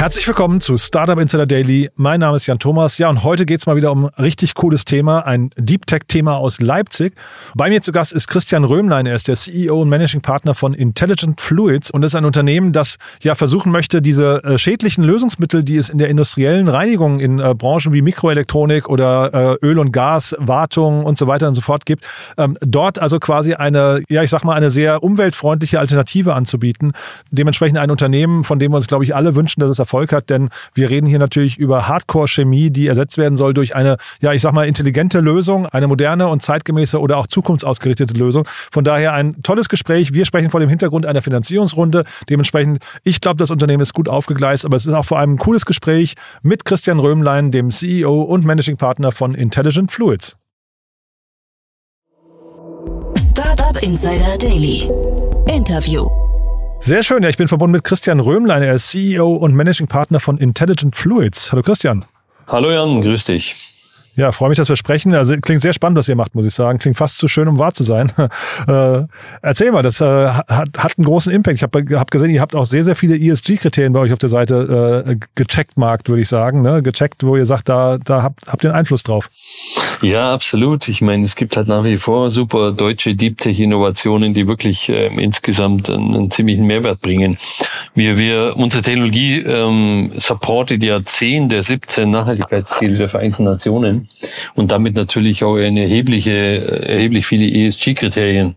Herzlich willkommen zu Startup Insider Daily. Mein Name ist Jan Thomas. Ja, und heute geht's mal wieder um ein richtig cooles Thema, ein Deep Tech-Thema aus Leipzig. Bei mir zu Gast ist Christian Röhmlein. Er ist der CEO und Managing Partner von Intelligent Fluids und ist ein Unternehmen, das ja versuchen möchte, diese äh, schädlichen Lösungsmittel, die es in der industriellen Reinigung in äh, Branchen wie Mikroelektronik oder äh, Öl und Gas, Wartung und so weiter und so fort gibt, ähm, dort also quasi eine, ja, ich sag mal, eine sehr umweltfreundliche Alternative anzubieten. Dementsprechend ein Unternehmen, von dem wir uns, glaube ich, alle wünschen, dass es Erfolg hat, denn wir reden hier natürlich über Hardcore-Chemie, die ersetzt werden soll durch eine, ja, ich sag mal, intelligente Lösung, eine moderne und zeitgemäße oder auch zukunftsausgerichtete Lösung. Von daher ein tolles Gespräch. Wir sprechen vor dem Hintergrund einer Finanzierungsrunde. Dementsprechend, ich glaube, das Unternehmen ist gut aufgegleist, aber es ist auch vor allem ein cooles Gespräch mit Christian Röhmlein, dem CEO und Managing Partner von Intelligent Fluids. Startup Insider Daily. Interview. Sehr schön. Ja, ich bin verbunden mit Christian Röhmlein. Er ist CEO und Managing Partner von Intelligent Fluids. Hallo Christian. Hallo Jan, grüß dich. Ja, freue mich, dass wir sprechen. Also klingt sehr spannend, was ihr macht, muss ich sagen. Klingt fast zu schön, um wahr zu sein. äh, erzähl mal, das äh, hat, hat einen großen Impact. Ich habe hab gesehen, ihr habt auch sehr, sehr viele ESG-Kriterien bei euch auf der Seite äh, gecheckt, Markt, würde ich sagen. Ne? Gecheckt, wo ihr sagt, da, da habt, habt ihr einen Einfluss drauf. Ja, absolut. Ich meine, es gibt halt nach wie vor super deutsche Deep Tech-Innovationen, die wirklich äh, insgesamt einen, einen, ziemlichen Mehrwert bringen. Wir, wir, unsere Technologie ähm, supportet ja 10 der 17 Nachhaltigkeitsziele der Vereinten Nationen und damit natürlich auch eine erhebliche, erheblich viele ESG-Kriterien.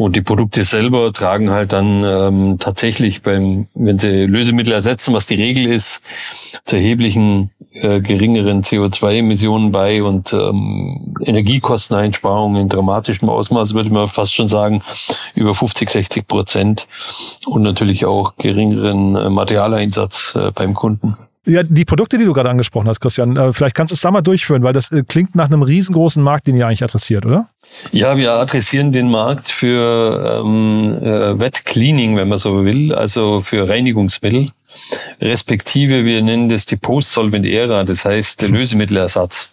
Und die Produkte selber tragen halt dann ähm, tatsächlich beim, wenn sie Lösemittel ersetzen, was die Regel ist, zu erheblichen äh, geringeren CO2-Emissionen bei und ähm, Energiekosteneinsparungen in dramatischem Ausmaß, würde man fast schon sagen, über 50, 60 Prozent und natürlich auch geringeren äh, Materialeinsatz äh, beim Kunden. Ja, die Produkte, die du gerade angesprochen hast, Christian, äh, vielleicht kannst du es da mal durchführen, weil das äh, klingt nach einem riesengroßen Markt, den ihr eigentlich adressiert, oder? Ja, wir adressieren den Markt für ähm, äh, Wet Cleaning, wenn man so will, also für Reinigungsmittel. Respektive, wir nennen das die Post-Solvent-Ära, das heißt Lösemittelersatz.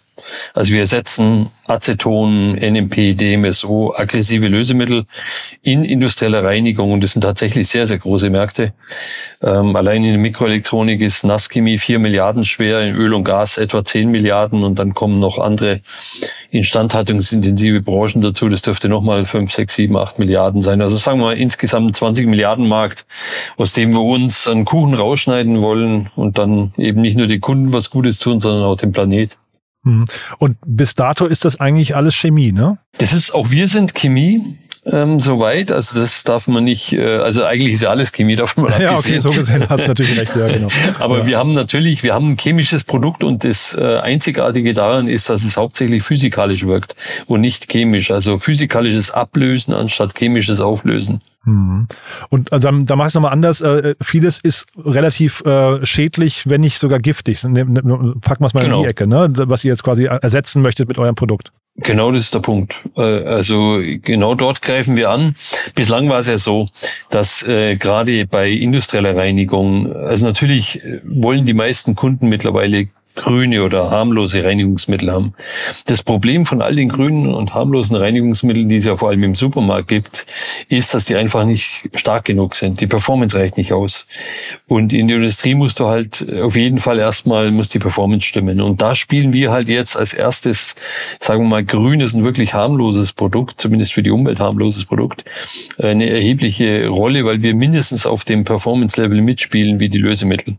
Also wir setzen Aceton, NMP, DMSO, aggressive Lösemittel in industrieller Reinigung und das sind tatsächlich sehr, sehr große Märkte. Ähm, allein in der Mikroelektronik ist Nasschemie vier Milliarden schwer, in Öl und Gas etwa zehn Milliarden und dann kommen noch andere instandhaltungsintensive Branchen dazu. Das dürfte nochmal fünf, sechs, sieben, acht Milliarden sein. Also sagen wir mal insgesamt 20 Milliarden Markt, aus dem wir uns einen Kuchen rausschneiden wollen und dann eben nicht nur den Kunden was Gutes tun, sondern auch dem Planet. Mhm. Und bis dato ist das eigentlich alles Chemie, ne? Das ist, auch wir sind Chemie ähm, soweit. Also das darf man nicht, äh, also eigentlich ist ja alles Chemie, darf man Ja, okay, so gesehen hast du natürlich recht, ja, genau. Aber ja. wir haben natürlich, wir haben ein chemisches Produkt und das äh, Einzigartige daran ist, dass es hauptsächlich physikalisch wirkt und nicht chemisch. Also physikalisches Ablösen anstatt chemisches Auflösen. Mhm. Und also, da mache ich es nochmal anders. Äh, vieles ist relativ äh, schädlich, wenn nicht sogar giftig. Ne, ne, packen wir es mal genau. in die Ecke, ne? was ihr jetzt quasi ersetzen möchtet mit eurem Produkt. Genau, das ist der Punkt. Äh, also genau dort greifen wir an. Bislang war es ja so, dass äh, gerade bei industrieller Reinigung, also natürlich wollen die meisten Kunden mittlerweile grüne oder harmlose Reinigungsmittel haben. Das Problem von all den grünen und harmlosen Reinigungsmitteln, die es ja vor allem im Supermarkt gibt, ist, dass die einfach nicht stark genug sind. Die Performance reicht nicht aus. Und in der Industrie musst du halt auf jeden Fall erstmal, muss die Performance stimmen. Und da spielen wir halt jetzt als erstes, sagen wir mal, grünes und wirklich harmloses Produkt, zumindest für die Umwelt harmloses Produkt, eine erhebliche Rolle, weil wir mindestens auf dem Performance-Level mitspielen wie die Lösemittel.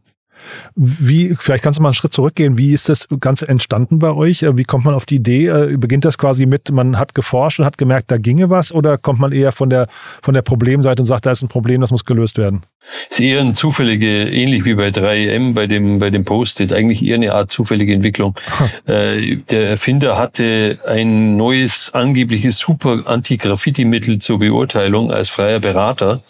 Wie, vielleicht kannst du mal einen Schritt zurückgehen. Wie ist das Ganze entstanden bei euch? Wie kommt man auf die Idee? Äh, beginnt das quasi mit, man hat geforscht und hat gemerkt, da ginge was? Oder kommt man eher von der, von der Problemseite und sagt, da ist ein Problem, das muss gelöst werden? Es ist eher eine zufällige, ähnlich wie bei 3M, bei dem, bei dem Post-it, eigentlich eher eine Art zufällige Entwicklung. Äh, der Erfinder hatte ein neues, angebliches super Anti-Graffiti-Mittel zur Beurteilung als freier Berater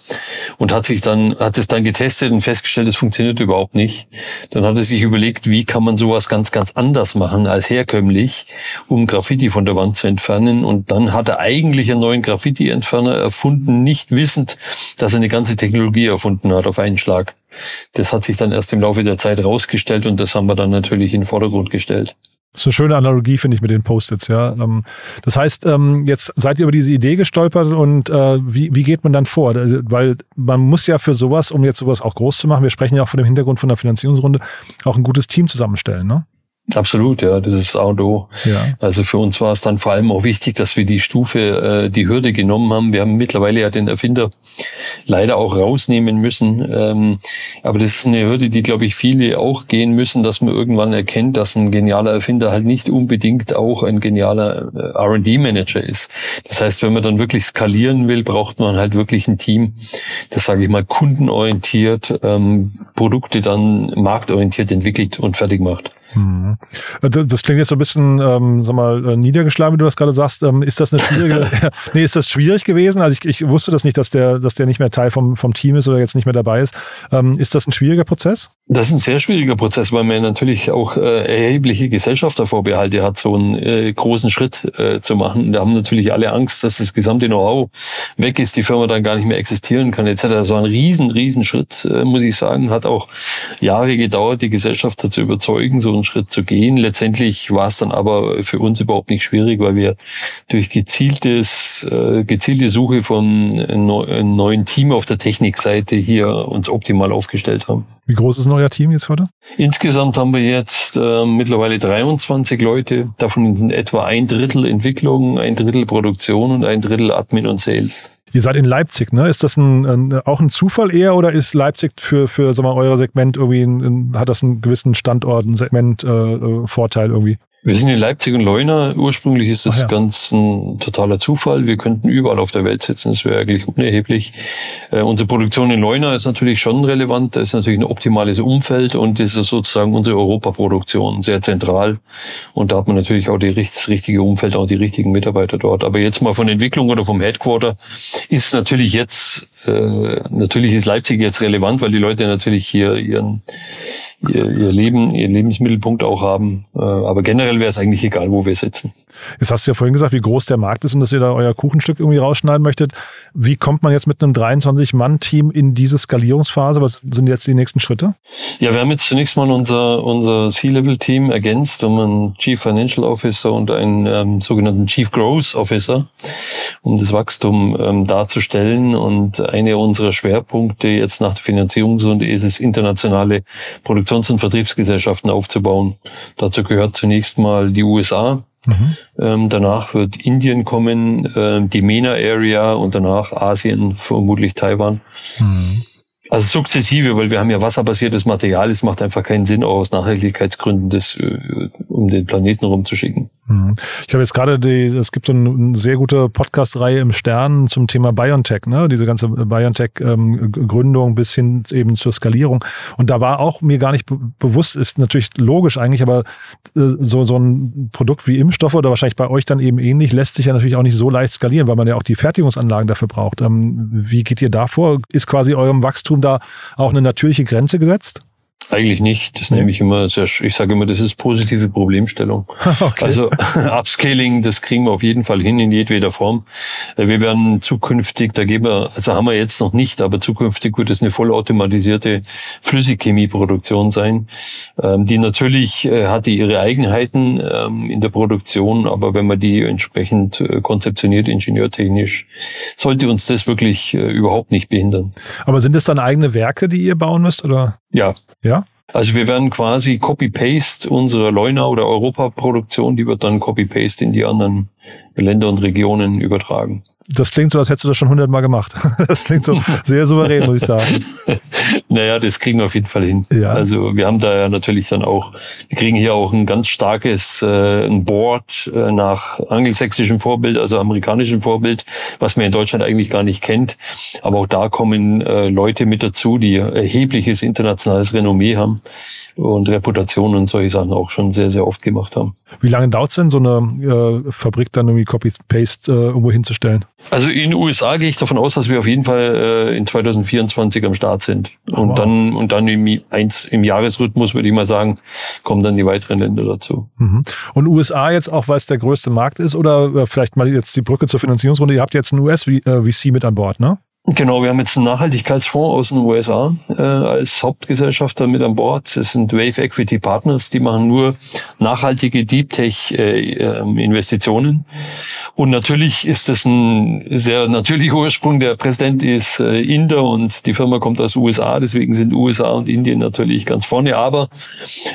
und hat sich dann, hat es dann getestet und festgestellt, es funktioniert überhaupt nicht. Dann hat er sich überlegt, wie kann man sowas ganz, ganz anders machen als herkömmlich, um Graffiti von der Wand zu entfernen. Und dann hat er eigentlich einen neuen Graffiti-Entferner erfunden, nicht wissend, dass er eine ganze Technologie erfunden hat auf einen Schlag. Das hat sich dann erst im Laufe der Zeit rausgestellt und das haben wir dann natürlich in den Vordergrund gestellt. Das ist eine schöne Analogie, finde ich, mit den Post-its, ja. Ähm, das heißt, ähm, jetzt seid ihr über diese Idee gestolpert und äh, wie, wie geht man dann vor? Also, weil man muss ja für sowas, um jetzt sowas auch groß zu machen, wir sprechen ja auch von dem Hintergrund von der Finanzierungsrunde, auch ein gutes Team zusammenstellen, ne? Absolut, ja, das ist auch do. Ja. Also für uns war es dann vor allem auch wichtig, dass wir die Stufe, äh, die Hürde genommen haben. Wir haben mittlerweile ja den Erfinder leider auch rausnehmen müssen. Ähm, aber das ist eine Hürde, die, glaube ich, viele auch gehen müssen, dass man irgendwann erkennt, dass ein genialer Erfinder halt nicht unbedingt auch ein genialer äh, R&D-Manager ist. Das heißt, wenn man dann wirklich skalieren will, braucht man halt wirklich ein Team, das, sage ich mal, kundenorientiert, ähm, Produkte dann marktorientiert entwickelt und fertig macht. Mhm. Das klingt jetzt so ein bisschen, ähm, sag mal, äh, niedergeschlagen, wie du das gerade sagst. Ähm, ist das eine schwierige, nee, ist das schwierig gewesen? Also ich, ich wusste das nicht, dass der, dass der nicht mehr Teil vom, vom Team ist oder jetzt nicht mehr dabei ist. Ähm, ist das ein schwieriger Prozess? Das ist ein sehr schwieriger Prozess, weil man natürlich auch äh, erhebliche Gesellschaftervorbehalte hat, so einen äh, großen Schritt äh, zu machen. Da haben natürlich alle Angst, dass das gesamte Know-how weg ist, die Firma dann gar nicht mehr existieren kann, etc. So ein riesen, riesen Schritt, äh, muss ich sagen, hat auch Jahre gedauert, die Gesellschafter zu überzeugen, so einen Schritt zu gehen. Letztendlich war es dann aber für uns überhaupt nicht schwierig, weil wir durch gezieltes, äh, gezielte Suche von einem neuen Team auf der Technikseite hier uns optimal aufgestellt haben. Wie groß ist euer Team jetzt heute? Insgesamt haben wir jetzt äh, mittlerweile 23 Leute. Davon sind etwa ein Drittel Entwicklung, ein Drittel Produktion und ein Drittel Admin und Sales. Ihr seid in Leipzig, ne? Ist das ein, ein, auch ein Zufall eher oder ist Leipzig für, für sag mal, euer Segment irgendwie, ein, hat das einen gewissen Standort, einen Segment, äh, äh irgendwie? Wir sind in Leipzig und Leuna. Ursprünglich ist das ja. ganz ein totaler Zufall. Wir könnten überall auf der Welt sitzen. Das wäre eigentlich unerheblich. Äh, unsere Produktion in Leuna ist natürlich schon relevant. Das ist natürlich ein optimales Umfeld und das ist sozusagen unsere Europaproduktion sehr zentral. Und da hat man natürlich auch die, das richtige Umfeld, auch die richtigen Mitarbeiter dort. Aber jetzt mal von Entwicklung oder vom Headquarter ist natürlich jetzt, äh, natürlich ist Leipzig jetzt relevant, weil die Leute natürlich hier ihren ihr, ihr Leben, ihren Lebensmittelpunkt auch haben. Äh, aber generell wäre es eigentlich egal, wo wir sitzen. Jetzt hast du ja vorhin gesagt, wie groß der Markt ist und dass ihr da euer Kuchenstück irgendwie rausschneiden möchtet. Wie kommt man jetzt mit einem 23-Mann-Team in diese Skalierungsphase? Was sind jetzt die nächsten Schritte? Ja, wir haben jetzt zunächst mal unser, unser C-Level-Team ergänzt um einen Chief Financial Officer und einen ähm, sogenannten Chief Growth Officer, um das Wachstum ähm, darzustellen. Und eine unserer Schwerpunkte jetzt nach der Finanzierungsrunde ist es, internationale Produktions- und Vertriebsgesellschaften aufzubauen. Dazu gehört zunächst mal die USA, Mhm. Ähm, danach wird Indien kommen, äh, die MENA Area und danach Asien, vermutlich Taiwan. Mhm. Also sukzessive, weil wir haben ja wasserbasiertes Material. Es macht einfach keinen Sinn, auch aus Nachhaltigkeitsgründen das äh, um den Planeten rumzuschicken. Mhm. Ich habe jetzt gerade die, es gibt so eine sehr gute Podcast-Reihe im Stern zum Thema BioNTech, ne? Diese ganze BioNTech-Gründung ähm, bis hin eben zur Skalierung. Und da war auch mir gar nicht bewusst, ist natürlich logisch eigentlich, aber äh, so, so ein Produkt wie Impfstoffe oder wahrscheinlich bei euch dann eben ähnlich, lässt sich ja natürlich auch nicht so leicht skalieren, weil man ja auch die Fertigungsanlagen dafür braucht. Ähm, wie geht ihr da vor? Ist quasi eurem Wachstum da auch eine natürliche Grenze gesetzt? Eigentlich nicht. Das nee. nehme ich immer sehr, ich sage immer, das ist positive Problemstellung. Okay. Also Upscaling, das kriegen wir auf jeden Fall hin in jedweder Form. Äh, wir werden zukünftig, da geben wir, also haben wir jetzt noch nicht, aber zukünftig wird es eine vollautomatisierte Flüssigchemieproduktion sein. Ähm, die natürlich äh, hat die ihre Eigenheiten ähm, in der Produktion, aber wenn man die entsprechend äh, konzeptioniert, ingenieurtechnisch, sollte uns das wirklich überhaupt nicht behindern. Aber sind es dann eigene Werke, die ihr bauen müsst, oder? Ja, ja? Also wir werden quasi Copy-Paste unsere Leuna oder Europa-Produktion, die wird dann Copy-Paste in die anderen Länder und Regionen übertragen das klingt so, als hättest du das schon hundertmal gemacht. Das klingt so sehr souverän, muss ich sagen. Naja, das kriegen wir auf jeden Fall hin. Ja. Also wir haben da ja natürlich dann auch, wir kriegen hier auch ein ganz starkes äh, ein Board äh, nach angelsächsischem Vorbild, also amerikanischem Vorbild, was man in Deutschland eigentlich gar nicht kennt. Aber auch da kommen äh, Leute mit dazu, die erhebliches internationales Renommee haben und Reputation und solche Sachen auch schon sehr, sehr oft gemacht haben. Wie lange dauert es denn, so eine äh, Fabrik dann irgendwie Copy-Paste äh, irgendwo hinzustellen? Also in den USA gehe ich davon aus, dass wir auf jeden Fall äh, in 2024 am Start sind. Und wow. dann und dann im, eins, im Jahresrhythmus, würde ich mal sagen, kommen dann die weiteren Länder dazu. Mhm. Und USA jetzt auch, weil es der größte Markt ist oder äh, vielleicht mal jetzt die Brücke zur Finanzierungsrunde. Ihr habt jetzt ein US-VC äh, mit an Bord, ne? Genau, wir haben jetzt einen Nachhaltigkeitsfonds aus den USA äh, als Hauptgesellschafter mit an Bord. Das sind Wave Equity Partners, die machen nur nachhaltige Deep Tech äh, ähm, Investitionen. Und natürlich ist das ein sehr natürlicher Ursprung. Der Präsident ist äh, Inder und die Firma kommt aus USA, deswegen sind USA und Indien natürlich ganz vorne. Aber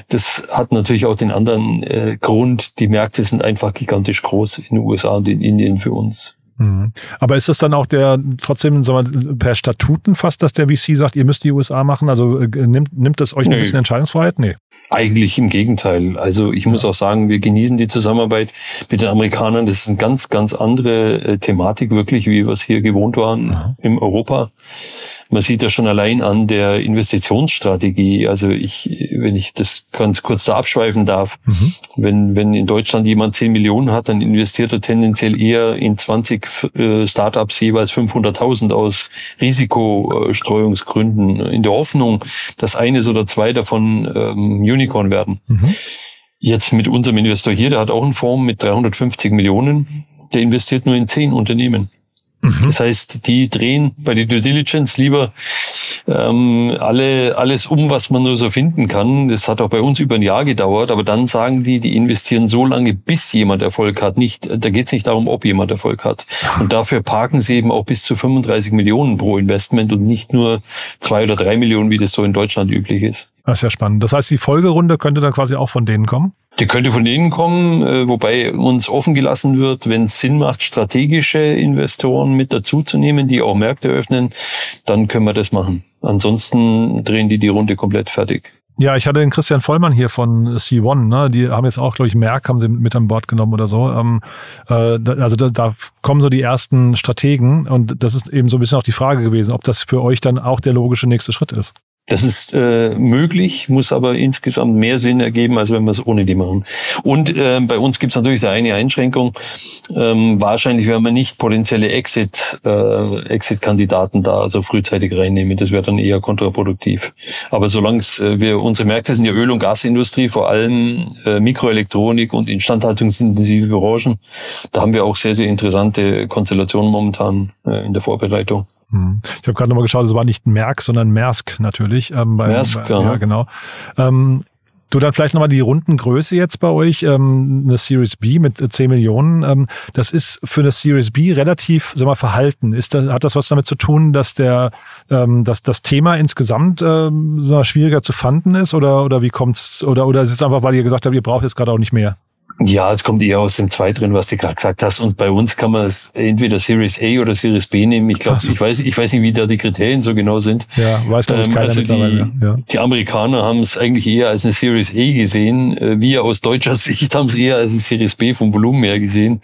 das hat natürlich auch den anderen äh, Grund. Die Märkte sind einfach gigantisch groß in den USA und in Indien für uns. Mhm. Aber ist es dann auch der trotzdem sagen wir, per Statuten fast, dass der VC sagt, ihr müsst die USA machen? Also äh, nimmt, nimmt das euch nee. ein bisschen Entscheidungsfreiheit? Nee. Eigentlich im Gegenteil. Also ich muss auch sagen, wir genießen die Zusammenarbeit mit den Amerikanern. Das ist eine ganz, ganz andere äh, Thematik wirklich, wie wir es hier gewohnt waren ja. im Europa. Man sieht das schon allein an der Investitionsstrategie. Also ich, wenn ich das ganz kurz da abschweifen darf, mhm. wenn, wenn in Deutschland jemand 10 Millionen hat, dann investiert er tendenziell eher in 20 äh, Startups jeweils 500.000 aus Risikostreuungsgründen in der Hoffnung, dass eines oder zwei davon ähm, Unicorn werden. Mhm. Jetzt mit unserem Investor hier, der hat auch einen Fonds mit 350 Millionen, der investiert nur in 10 Unternehmen. Mhm. Das heißt, die drehen bei der Due Diligence lieber ähm, alle alles um, was man nur so finden kann. Das hat auch bei uns über ein Jahr gedauert, aber dann sagen die, die investieren so lange, bis jemand Erfolg hat. Nicht, da geht es nicht darum, ob jemand Erfolg hat. Und dafür parken sie eben auch bis zu 35 Millionen pro Investment und nicht nur zwei oder drei Millionen, wie das so in Deutschland üblich ist. Das ist ja spannend. Das heißt, die Folgerunde könnte dann quasi auch von denen kommen? Die könnte von denen kommen, äh, wobei uns offen gelassen wird, wenn es Sinn macht, strategische Investoren mit dazuzunehmen, die auch Märkte öffnen, dann können wir das machen. Ansonsten drehen die die Runde komplett fertig. Ja, ich hatte den Christian Vollmann hier von C1, ne? Die haben jetzt auch, glaube ich, Merck haben sie mit an Bord genommen oder so. Ähm, äh, also da, da kommen so die ersten Strategen und das ist eben so ein bisschen auch die Frage gewesen, ob das für euch dann auch der logische nächste Schritt ist. Das ist äh, möglich, muss aber insgesamt mehr Sinn ergeben, als wenn wir es ohne die machen. Und äh, bei uns gibt es natürlich da eine Einschränkung. Ähm, wahrscheinlich werden wir nicht potenzielle Exit, äh, Exit-Kandidaten da also frühzeitig reinnehmen. Das wäre dann eher kontraproduktiv. Aber solange äh, wir unsere Märkte sind ja Öl- und Gasindustrie, vor allem äh, Mikroelektronik und instandhaltungsintensive Branchen, da haben wir auch sehr, sehr interessante Konstellationen momentan äh, in der Vorbereitung. Hm. Ich habe gerade nochmal geschaut, es war nicht Merck, sondern Maersk natürlich. Ähm, bei, Maersk, bei, ja, genau. Ähm, Du dann vielleicht nochmal die Rundengröße jetzt bei euch, ähm, eine Series B mit 10 Millionen. Ähm, das ist für eine Series B relativ, sag mal, verhalten. Ist das, hat das was damit zu tun, dass der, ähm, dass das Thema insgesamt ähm, so schwieriger zu fanden ist oder oder wie kommt's oder oder ist es einfach, weil ihr gesagt habt, ihr braucht jetzt gerade auch nicht mehr? Ja, es kommt eher aus dem Zweiteren, was du gerade gesagt hast. Und bei uns kann man es entweder Series A oder Series B nehmen. Ich glaube, so. ich weiß, ich weiß nicht, wie da die Kriterien so genau sind. Ja, weiß glaube ich ähm, keiner also die, ja. die Amerikaner haben es eigentlich eher als eine Series A gesehen. Äh, wir aus deutscher Sicht haben es eher als eine Series B vom Volumen her gesehen.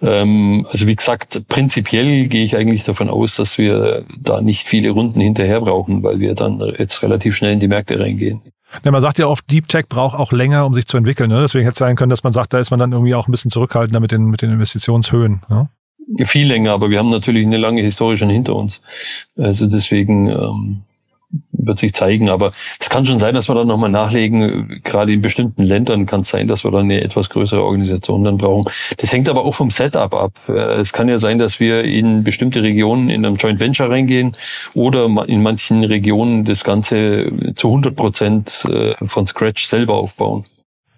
Ähm, also wie gesagt, prinzipiell gehe ich eigentlich davon aus, dass wir da nicht viele Runden hinterher brauchen, weil wir dann jetzt relativ schnell in die Märkte reingehen. Ja, man sagt ja oft, Deep Tech braucht auch länger, um sich zu entwickeln. Ne? Deswegen hätte es sein können, dass man sagt, da ist man dann irgendwie auch ein bisschen zurückhaltender mit den, mit den Investitionshöhen. Ne? Viel länger, aber wir haben natürlich eine lange Historie schon hinter uns. Also deswegen ähm, wird sich zeigen. Aber es kann schon sein, dass wir dann nochmal nachlegen. Gerade in bestimmten Ländern kann es sein, dass wir dann eine etwas größere Organisation dann brauchen. Das hängt aber auch vom Setup ab. Äh, es kann ja sein, dass wir in bestimmte Regionen in einem Joint Venture reingehen oder in manchen Regionen das Ganze zu 100 Prozent äh, von Scratch selber aufbauen.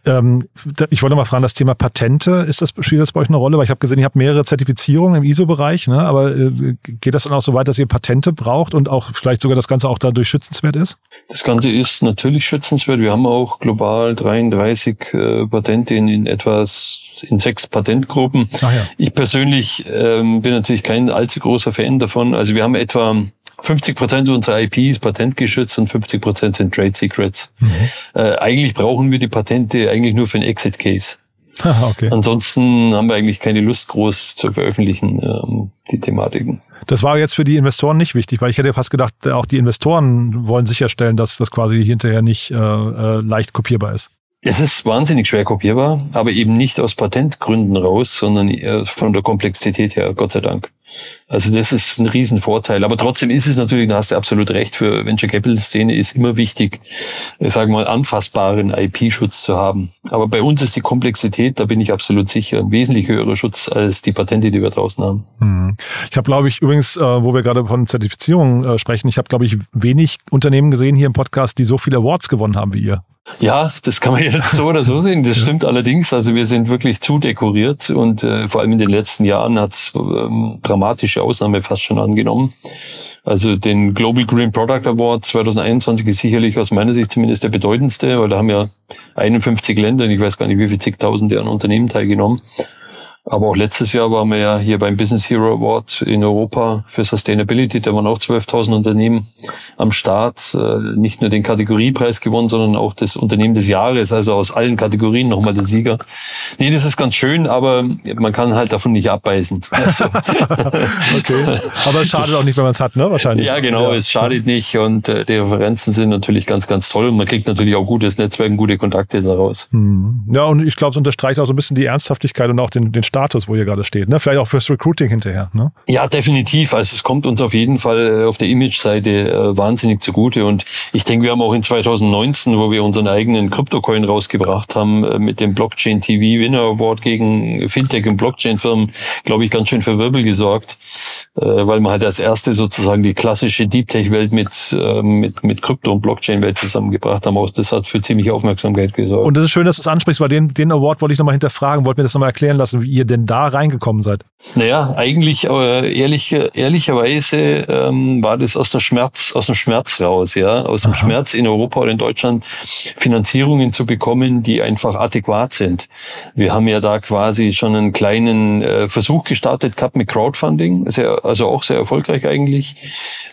Ähm, ich wollte mal fragen, das Thema Patente, ist das, spielt das bei euch eine Rolle? Weil ich habe gesehen, ihr habt mehrere Zertifizierungen im ISO-Bereich, ne? aber äh, geht das dann auch so weit, dass ihr Patente braucht und auch vielleicht sogar das Ganze auch dadurch schützenswert ist? Das Ganze ist natürlich schützenswert. Wir haben auch global 33 äh, Patente in, in etwas in sechs Patentgruppen. Ach ja. Ich persönlich ähm, bin natürlich kein allzu großer Fan davon. Also wir haben etwa 50 Prozent unserer IP ist patentgeschützt und 50 Prozent sind Trade Secrets. Mhm. Äh, eigentlich brauchen wir die Patente eigentlich nur für einen Exit Case. okay. Ansonsten haben wir eigentlich keine Lust, groß zu veröffentlichen, ähm, die Thematiken. Das war jetzt für die Investoren nicht wichtig, weil ich hätte fast gedacht, auch die Investoren wollen sicherstellen, dass das quasi hinterher nicht äh, äh, leicht kopierbar ist. Es ist wahnsinnig schwer kopierbar, aber eben nicht aus Patentgründen raus, sondern von der Komplexität her, Gott sei Dank. Also das ist ein Riesenvorteil. Aber trotzdem ist es natürlich, da hast du absolut recht, für Venture Capital Szene ist immer wichtig, äh, sagen wir mal, anfassbaren IP-Schutz zu haben. Aber bei uns ist die Komplexität, da bin ich absolut sicher, ein wesentlich höherer Schutz als die Patente, die wir draußen haben. Hm. Ich habe, glaube ich, übrigens, äh, wo wir gerade von Zertifizierung äh, sprechen, ich habe, glaube ich, wenig Unternehmen gesehen hier im Podcast, die so viele Awards gewonnen haben wie ihr. Ja, das kann man jetzt so oder so sehen. Das stimmt allerdings. Also wir sind wirklich zu dekoriert und äh, vor allem in den letzten Jahren hat es ähm, dramatische Ausnahme fast schon angenommen. Also den Global Green Product Award 2021 ist sicherlich aus meiner Sicht zumindest der bedeutendste, weil da haben ja 51 Länder, ich weiß gar nicht wie viele zigtausende an Unternehmen teilgenommen. Aber auch letztes Jahr waren wir ja hier beim Business Hero Award in Europa für Sustainability. Da waren auch 12.000 Unternehmen am Start. Äh, nicht nur den Kategoriepreis gewonnen, sondern auch das Unternehmen des Jahres. Also aus allen Kategorien nochmal der Sieger. Nee, das ist ganz schön, aber man kann halt davon nicht abbeißen. okay. Aber es schadet auch nicht, wenn man es hat, ne? Wahrscheinlich. Ja, genau. Ja. Es schadet nicht. Und äh, die Referenzen sind natürlich ganz, ganz toll. Und man kriegt natürlich auch gutes Netzwerk und gute Kontakte daraus. Hm. Ja, und ich glaube, es unterstreicht auch so ein bisschen die Ernsthaftigkeit und auch den, den Status, wo ihr gerade steht. Ne? Vielleicht auch fürs Recruiting hinterher. Ne? Ja, definitiv. Also es kommt uns auf jeden Fall äh, auf der Image-Seite äh, wahnsinnig zugute. Und ich denke, wir haben auch in 2019, wo wir unseren eigenen Kryptocoin rausgebracht haben, äh, mit dem Blockchain TV Winner Award gegen Fintech und Blockchain-Firmen, glaube ich, ganz schön für Wirbel gesorgt, äh, weil man halt als erste sozusagen die klassische Deep Tech-Welt mit, äh, mit, mit Krypto- und Blockchain-Welt zusammengebracht haben. Auch das hat für ziemliche Aufmerksamkeit gesorgt. Und das ist schön, dass du es ansprichst, weil den, den Award wollte ich nochmal hinterfragen, wollte mir das nochmal erklären lassen, wie ihr denn da reingekommen seid? Naja, eigentlich äh, ehrlich, ehrlicherweise ähm, war das aus der Schmerz, aus dem Schmerz raus, ja, aus dem Aha. Schmerz in Europa oder in Deutschland Finanzierungen zu bekommen, die einfach adäquat sind. Wir haben ja da quasi schon einen kleinen äh, Versuch gestartet gehabt mit Crowdfunding, sehr, also auch sehr erfolgreich eigentlich.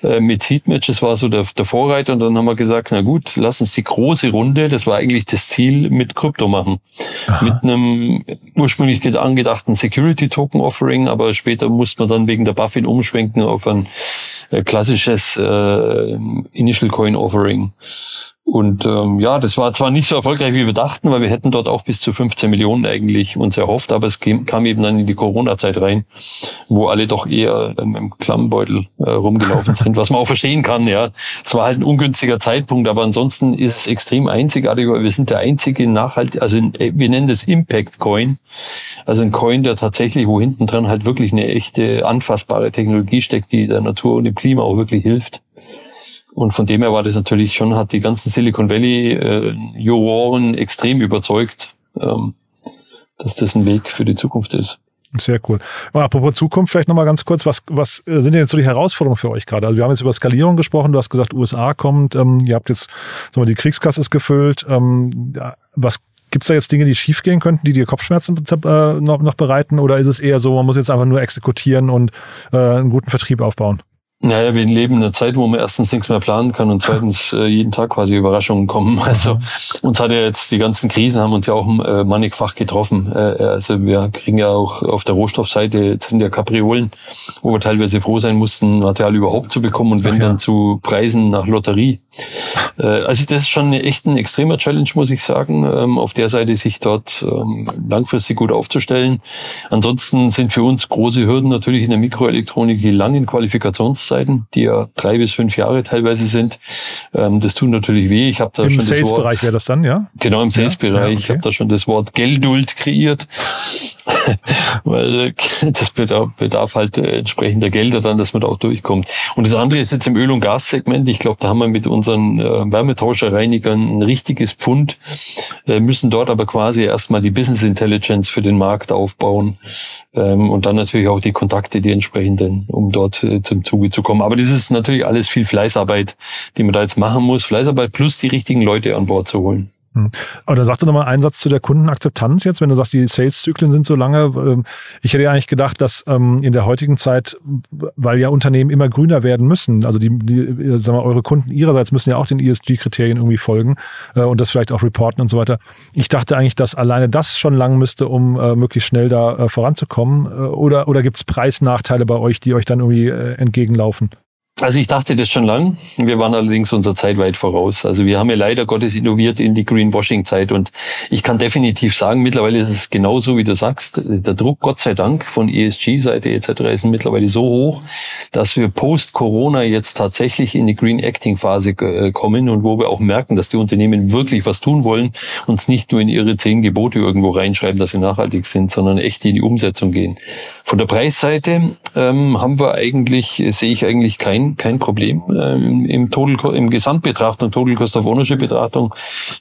Äh, mit Seedmatch, das war so der, der Vorreiter und dann haben wir gesagt, na gut, lass uns die große Runde, das war eigentlich das Ziel, mit Krypto machen. Aha. Mit einem ursprünglich angedachten Security Token Offering, aber später musste man dann wegen der Buffin umschwenken auf ein äh, klassisches äh, Initial Coin Offering. Und ähm, ja, das war zwar nicht so erfolgreich, wie wir dachten, weil wir hätten dort auch bis zu 15 Millionen eigentlich uns erhofft, aber es kam, kam eben dann in die Corona-Zeit rein, wo alle doch eher ähm, im Klammbeutel äh, rumgelaufen sind, was man auch verstehen kann, ja. Es war halt ein ungünstiger Zeitpunkt, aber ansonsten ist es extrem einzigartig, weil wir sind der einzige nachhaltige, also äh, wir nennen das Impact Coin, also ein Coin, der tatsächlich, wo hinten dran halt wirklich eine echte anfassbare Technologie steckt, die der Natur und dem Klima auch wirklich hilft. Und von dem her war das natürlich schon, hat die ganzen Silicon Valley äh, Juroren extrem überzeugt, ähm, dass das ein Weg für die Zukunft ist. Sehr cool. Apropos Zukunft, vielleicht nochmal ganz kurz, was, was sind denn jetzt so die Herausforderungen für euch gerade? Also wir haben jetzt über Skalierung gesprochen, du hast gesagt, USA kommt, ähm, ihr habt jetzt sagen wir, die Kriegskasse ist gefüllt. Ähm, was Gibt's da jetzt Dinge, die schiefgehen könnten, die dir Kopfschmerzen äh, noch, noch bereiten? Oder ist es eher so, man muss jetzt einfach nur exekutieren und äh, einen guten Vertrieb aufbauen? Naja, wir leben in einer Zeit, wo man erstens nichts mehr planen kann und zweitens äh, jeden Tag quasi Überraschungen kommen. Also uns hat ja jetzt die ganzen Krisen haben uns ja auch äh, mannigfach getroffen. Äh, also wir kriegen ja auch auf der Rohstoffseite, jetzt sind ja Kapriolen, wo wir teilweise froh sein mussten, Material überhaupt zu bekommen und wenn ja. dann zu Preisen nach Lotterie. Äh, also das ist schon echt ein extremer Challenge, muss ich sagen, ähm, auf der Seite sich dort ähm, langfristig gut aufzustellen. Ansonsten sind für uns große Hürden natürlich in der Mikroelektronik die langen Qualifikations Arbeitszeiten, die ja drei bis fünf Jahre teilweise sind. Ähm, das tut natürlich weh. Ich habe da Im schon Sales-Bereich wäre das dann, ja? Genau, im Sales-Bereich. Ja? Ja, okay. Ich habe da schon das Wort Gelduld kreiert. Weil äh, das bedarf, bedarf halt äh, entsprechender Gelder dann, dass man da auch durchkommt. Und das andere ist jetzt im Öl- und Gassegment. Ich glaube, da haben wir mit unseren äh, Wärmetauscherreinigern ein richtiges Pfund, äh, müssen dort aber quasi erstmal die Business Intelligence für den Markt aufbauen ähm, und dann natürlich auch die Kontakte, die entsprechenden, um dort äh, zum Zuge zu kommen. Aber das ist natürlich alles viel Fleißarbeit, die man da jetzt machen muss. Fleißarbeit plus die richtigen Leute an Bord zu holen. Hm. Aber dann sag doch nochmal einen Satz zu der Kundenakzeptanz jetzt, wenn du sagst, die Sales-Zyklen sind so lange. Ähm, ich hätte ja eigentlich gedacht, dass ähm, in der heutigen Zeit, weil ja Unternehmen immer grüner werden müssen, also die, die sagen wir, eure Kunden ihrerseits müssen ja auch den ESG-Kriterien irgendwie folgen äh, und das vielleicht auch reporten und so weiter. Ich dachte eigentlich, dass alleine das schon lang müsste, um äh, möglichst schnell da äh, voranzukommen. Oder, oder gibt es Preisnachteile bei euch, die euch dann irgendwie entgegenlaufen? Also ich dachte das schon lang. Wir waren allerdings unserer Zeit weit voraus. Also wir haben ja leider Gottes innoviert in die Greenwashing-Zeit und ich kann definitiv sagen, mittlerweile ist es genauso, wie du sagst. Der Druck, Gott sei Dank, von ESG-Seite etc. ist mittlerweile so hoch, dass wir post-Corona jetzt tatsächlich in die Green Acting-Phase äh, kommen und wo wir auch merken, dass die Unternehmen wirklich was tun wollen und es nicht nur in ihre zehn Gebote irgendwo reinschreiben, dass sie nachhaltig sind, sondern echt in die Umsetzung gehen. Von der Preisseite ähm, haben wir eigentlich, sehe ich eigentlich kein, kein Problem. Ähm, Im Total, im Gesamtbetrachtung, Total Cost of Ownership Betrachtung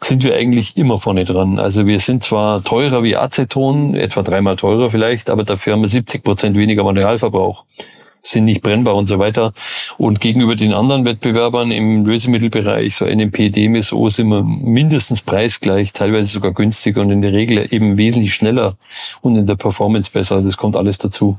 sind wir eigentlich immer vorne dran. Also wir sind zwar teurer wie Aceton, etwa dreimal teurer vielleicht, aber dafür haben wir 70 Prozent weniger Materialverbrauch sind nicht brennbar und so weiter. Und gegenüber den anderen Wettbewerbern im Lösemittelbereich, so NMP, DMSO, sind wir mindestens preisgleich, teilweise sogar günstiger und in der Regel eben wesentlich schneller und in der Performance besser. Das kommt alles dazu.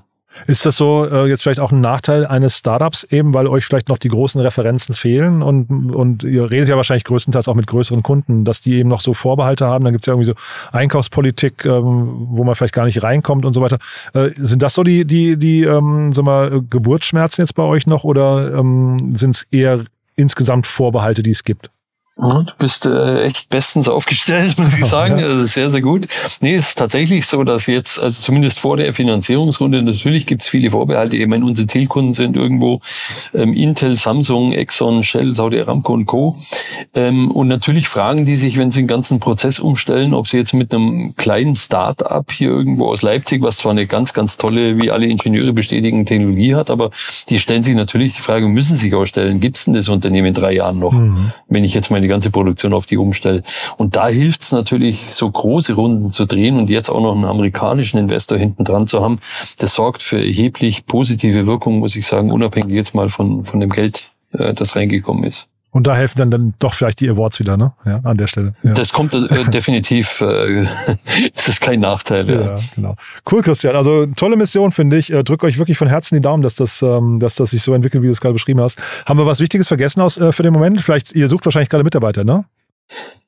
Ist das so äh, jetzt vielleicht auch ein Nachteil eines Startups eben, weil euch vielleicht noch die großen Referenzen fehlen und, und ihr redet ja wahrscheinlich größtenteils auch mit größeren Kunden, dass die eben noch so Vorbehalte haben. Dann gibt es ja irgendwie so Einkaufspolitik, ähm, wo man vielleicht gar nicht reinkommt und so weiter. Äh, sind das so die, die, die ähm, sag mal, Geburtsschmerzen jetzt bei euch noch oder ähm, sind es eher insgesamt Vorbehalte, die es gibt? Du bist äh, echt bestens aufgestellt, muss ich sagen. Ja. Also sehr, sehr gut. Nee, es ist tatsächlich so, dass jetzt, also zumindest vor der Finanzierungsrunde, natürlich gibt es viele Vorbehalte. Ich meine, unsere Zielkunden sind irgendwo ähm, Intel, Samsung, Exxon, Shell, Saudi Aramco und Co. Ähm, und natürlich fragen die sich, wenn sie den ganzen Prozess umstellen, ob sie jetzt mit einem kleinen Start-up hier irgendwo aus Leipzig, was zwar eine ganz, ganz tolle, wie alle Ingenieure bestätigen, Technologie hat, aber die stellen sich natürlich die Frage, müssen sich ausstellen, gibt es denn das Unternehmen in drei Jahren noch? Mhm. Wenn ich jetzt meine die ganze Produktion auf die umstelle. Und da hilft es natürlich, so große Runden zu drehen und jetzt auch noch einen amerikanischen Investor hinten dran zu haben. Das sorgt für erheblich positive Wirkung, muss ich sagen, unabhängig jetzt mal von, von dem Geld, äh, das reingekommen ist. Und da helfen dann, dann doch vielleicht die Awards wieder, ne? Ja, an der Stelle. Ja. Das kommt äh, definitiv, äh, das ist kein Nachteil. Ja. ja, genau. Cool, Christian. Also tolle Mission, finde ich. Drück euch wirklich von Herzen die Daumen, dass das, ähm, dass das sich so entwickelt, wie du es gerade beschrieben hast. Haben wir was Wichtiges vergessen aus äh, für den Moment? Vielleicht, ihr sucht wahrscheinlich gerade Mitarbeiter, ne?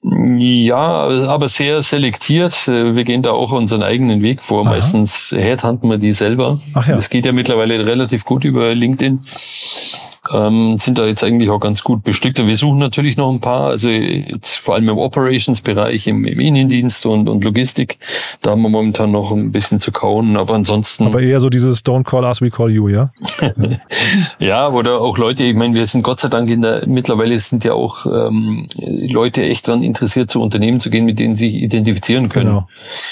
Ja, aber sehr selektiert. Wir gehen da auch unseren eigenen Weg vor. Aha. Meistens headhunten wir die selber. Ach ja. Das geht ja mittlerweile relativ gut über LinkedIn ähm, sind da jetzt eigentlich auch ganz gut bestückt. Wir suchen natürlich noch ein paar, also jetzt vor allem im Operations-Bereich, im, im Innendienst und, und Logistik, da haben wir momentan noch ein bisschen zu kauen, aber ansonsten. Aber eher so dieses Don't call us, we call you, ja? ja, oder auch Leute, ich meine, wir sind Gott sei Dank in der, mittlerweile sind ja auch ähm, Leute echt daran interessiert, zu Unternehmen zu gehen, mit denen sie sich identifizieren können. Genau.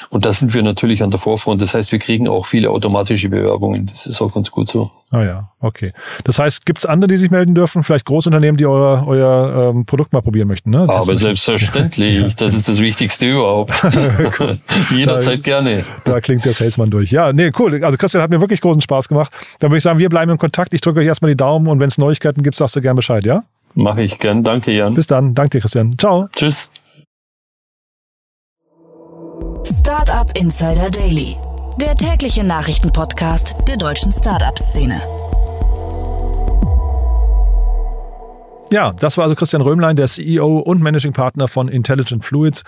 Und da sind wir natürlich an der Vorfront. Das heißt, wir kriegen auch viele automatische Bewerbungen. Das ist auch ganz gut so. Ah ja, okay. Das heißt, gibt es andere, die sich melden dürfen? Vielleicht Großunternehmen, die euer, euer ähm, Produkt mal probieren möchten? Ne? Aber selbstverständlich. ja. Das ist das Wichtigste überhaupt. Jederzeit da, gerne. Da klingt der Salesman durch. Ja, nee, cool. Also Christian hat mir wirklich großen Spaß gemacht. Dann würde ich sagen, wir bleiben in Kontakt. Ich drücke euch erstmal die Daumen und wenn es Neuigkeiten gibt, sagst du gern Bescheid, ja? Mache ich gern. Danke, Jan. Bis dann. Danke dir, Christian. Ciao. Tschüss. Startup Insider Daily der tägliche Nachrichtenpodcast der deutschen Startup-Szene. Ja, das war also Christian Röhmlein, der CEO und Managing Partner von Intelligent Fluids.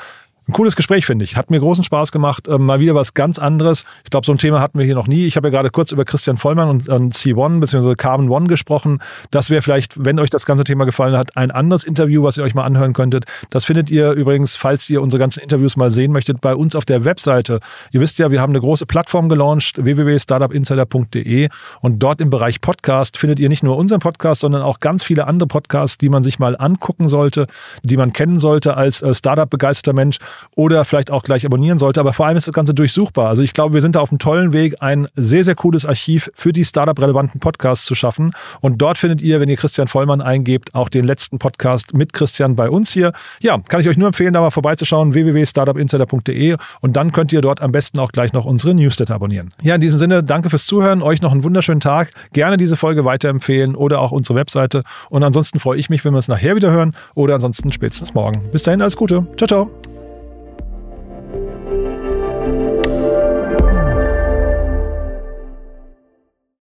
Ein cooles Gespräch, finde ich. Hat mir großen Spaß gemacht. Ähm, mal wieder was ganz anderes. Ich glaube, so ein Thema hatten wir hier noch nie. Ich habe ja gerade kurz über Christian Vollmann und, und C1 bzw. Carbon One gesprochen. Das wäre vielleicht, wenn euch das ganze Thema gefallen hat, ein anderes Interview, was ihr euch mal anhören könntet. Das findet ihr übrigens, falls ihr unsere ganzen Interviews mal sehen möchtet, bei uns auf der Webseite. Ihr wisst ja, wir haben eine große Plattform gelauncht, www.startupinsider.de und dort im Bereich Podcast findet ihr nicht nur unseren Podcast, sondern auch ganz viele andere Podcasts, die man sich mal angucken sollte, die man kennen sollte als äh, Startup-begeisterter Mensch oder vielleicht auch gleich abonnieren sollte. Aber vor allem ist das Ganze durchsuchbar. Also ich glaube, wir sind da auf einem tollen Weg, ein sehr, sehr cooles Archiv für die Startup-relevanten Podcasts zu schaffen. Und dort findet ihr, wenn ihr Christian Vollmann eingebt, auch den letzten Podcast mit Christian bei uns hier. Ja, kann ich euch nur empfehlen, da mal vorbeizuschauen, www.startupinsider.de und dann könnt ihr dort am besten auch gleich noch unsere Newsletter abonnieren. Ja, in diesem Sinne, danke fürs Zuhören, euch noch einen wunderschönen Tag. Gerne diese Folge weiterempfehlen oder auch unsere Webseite. Und ansonsten freue ich mich, wenn wir uns nachher wieder hören oder ansonsten spätestens morgen. Bis dahin, alles Gute. Ciao, ciao.